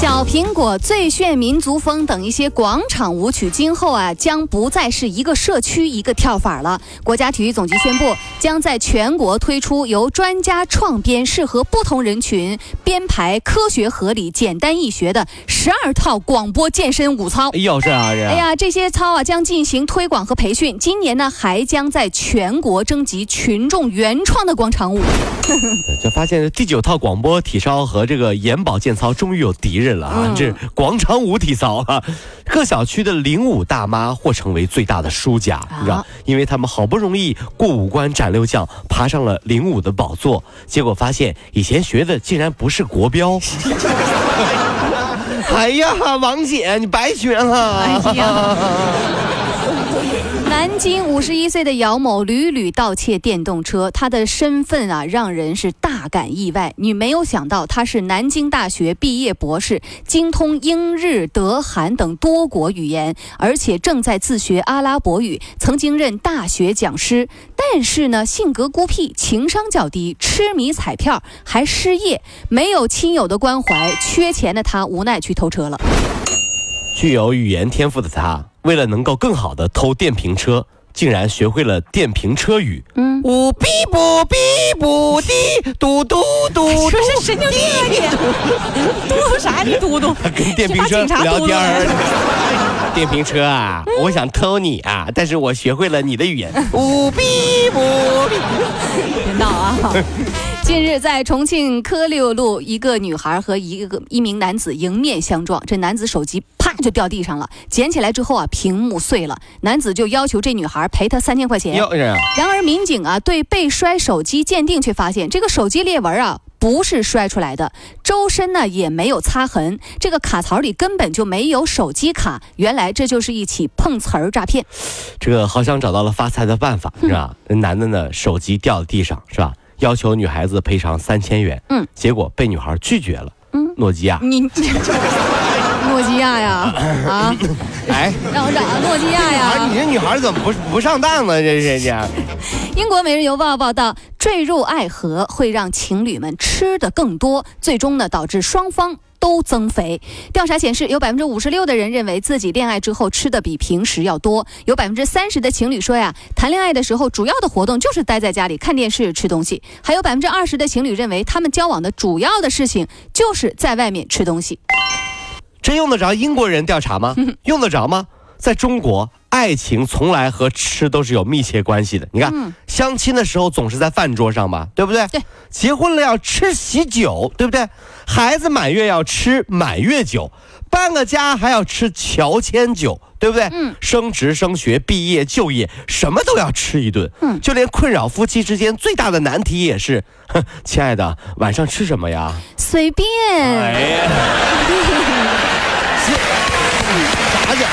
小苹果、最炫民族风等一些广场舞曲，今后啊将不再是一个社区一个跳法了。国家体育总局宣布，将在全国推出由专家创编、适合不同人群编排、科学合理、简单易学的十二套 广播健身舞操。哎呦，这啊这！哎呀，这些操啊将进行推广和培训。今年呢，还将在全国征集群众原创的广场舞。就发现第九套广播体操和这个眼保健操终于有敌人了啊！这广场舞体操啊，各小区的领舞大妈或成为最大的输家，你知道，因为他们好不容易过五关斩六将，爬上了领舞的宝座，结果发现以前学的竟然不是国标。哎呀，王姐，你白学了！哎呀。南京五十一岁的姚某屡屡盗窃电动车，他的身份啊让人是大感意外。你没有想到他是南京大学毕业博士，精通英日德韩等多国语言，而且正在自学阿拉伯语，曾经任大学讲师。但是呢，性格孤僻，情商较低，痴迷彩票，还失业，没有亲友的关怀，缺钱的他无奈去偷车了。具有语言天赋的他。为了能够更好的偷电瓶车，竟然学会了电瓶车语。嗯，呜哔啵哔啵滴嘟嘟嘟嘟。说是神经病啊你！嘟嘟啥？你嘟嘟？跟电瓶车聊天儿。电瓶车啊，我想偷你啊，但是我学会了你的语言。呜哔啵哔。别闹啊！近日，在重庆科六路，一个女孩和一个一名男子迎面相撞，这男子手机啪就掉地上了，捡起来之后啊，屏幕碎了，男子就要求这女孩赔他三千块钱。然而民警啊，对被摔手机鉴定，却发现这个手机裂纹啊不是摔出来的，周身呢也没有擦痕，这个卡槽里根本就没有手机卡，原来这就是一起碰瓷儿诈骗。这个好像找到了发财的办法，是吧？那男的呢，手机掉到地上，是吧？要求女孩子赔偿三千元，嗯，结果被女孩拒绝了，嗯，诺基亚，你，诺基亚呀，啊，哎，让我找啊，诺基亚呀，你这女孩怎么不不上当呢？这是这。英国《每日邮报》报道，坠入爱河会让情侣们吃的更多，最终呢导致双方。都增肥。调查显示，有百分之五十六的人认为自己恋爱之后吃的比平时要多。有百分之三十的情侣说呀，谈恋爱的时候主要的活动就是待在家里看电视、吃东西。还有百分之二十的情侣认为，他们交往的主要的事情就是在外面吃东西。真用得着英国人调查吗？用得着吗？在中国。爱情从来和吃都是有密切关系的。你看，相亲的时候总是在饭桌上吧，对不对？对。结婚了要吃喜酒，对不对？孩子满月要吃满月酒，搬个家还要吃乔迁酒，对不对？嗯。升职、升学、毕业、就业，什么都要吃一顿。嗯。就连困扰夫妻之间最大的难题也是，亲爱的，晚上吃什么呀？随便。哎呀。啥去？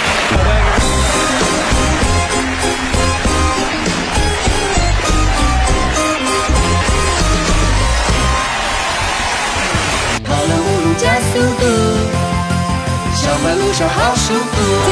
最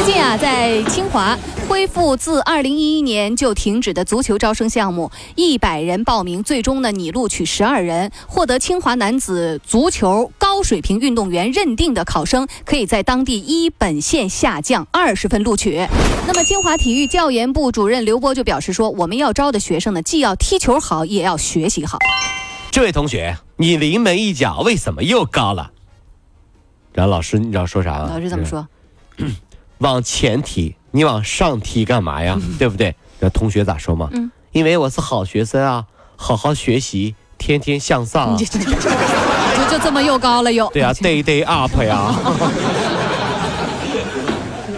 近啊，在清华恢复自二零一一年就停止的足球招生项目，一百人报名，最终呢拟录取十二人，获得清华男子足球高水平运动员认定的考生，可以在当地一本线下降二十分录取。那么，清华体育教研部主任刘波就表示说，我们要招的学生呢，既要踢球好，也要学习好。这位同学，你临门一脚为什么又高了？然后老师，你知道说啥吗？老师怎么说？往前提，你往上提干嘛呀？对不对？那同学咋说嘛？嗯，因为我是好学生啊，好好学习，天天向上。就 就这么又高了又。对啊，day day up 呀。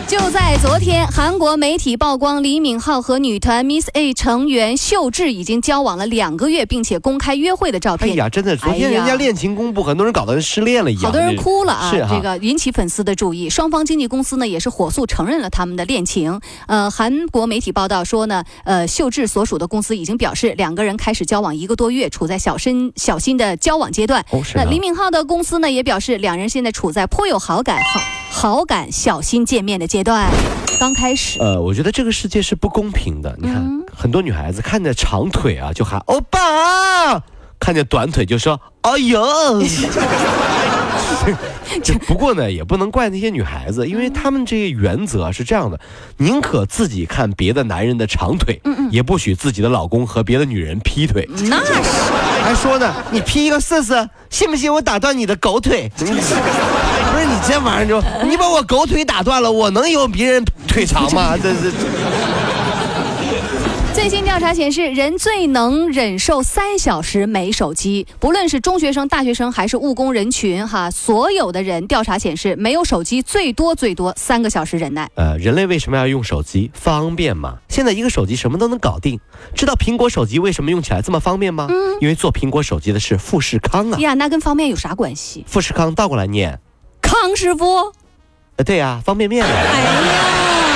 就在昨天，韩国媒体曝光李敏镐和女团 Miss A 成员秀智已经交往了两个月，并且公开约会的照片。哎呀，真的，昨天人家恋情公布，很多人搞得跟失恋了一样，好多人哭了啊！是这个引起粉丝的注意。双方经纪公司呢也是火速承认了他们的恋情。呃，韩国媒体报道说呢，呃，秀智所属的公司已经表示，两个人开始交往一个多月，处在小心小心的交往阶段。哦，那李敏镐的公司呢也表示，两人现在处在颇有好感、好好感、小心见面的阶段。刚开始，呃，我觉得这个世界是不公平的。你看，很多女孩子看着长腿啊就喊欧巴，看见短腿就说哎呦。不过呢，也不能怪那些女孩子，因为她们这个原则是这样的：宁可自己看别的男人的长腿，也不许自己的老公和别的女人劈腿。那是，还说呢，你劈一个试试，信不信我打断你的狗腿？这玩意儿就，你把我狗腿打断了，我能有别人腿长吗？这这。最新调查显示，人最能忍受三小时没手机，不论是中学生、大学生还是务工人群，哈，所有的人调查显示，没有手机最多最多三个小时忍耐。呃，人类为什么要用手机？方便嘛。现在一个手机什么都能搞定。知道苹果手机为什么用起来这么方便吗？嗯，因为做苹果手机的是富士康啊。呀，那跟方便有啥关系？富士康倒过来念，康师傅。呃，对呀，方便面。哎呀。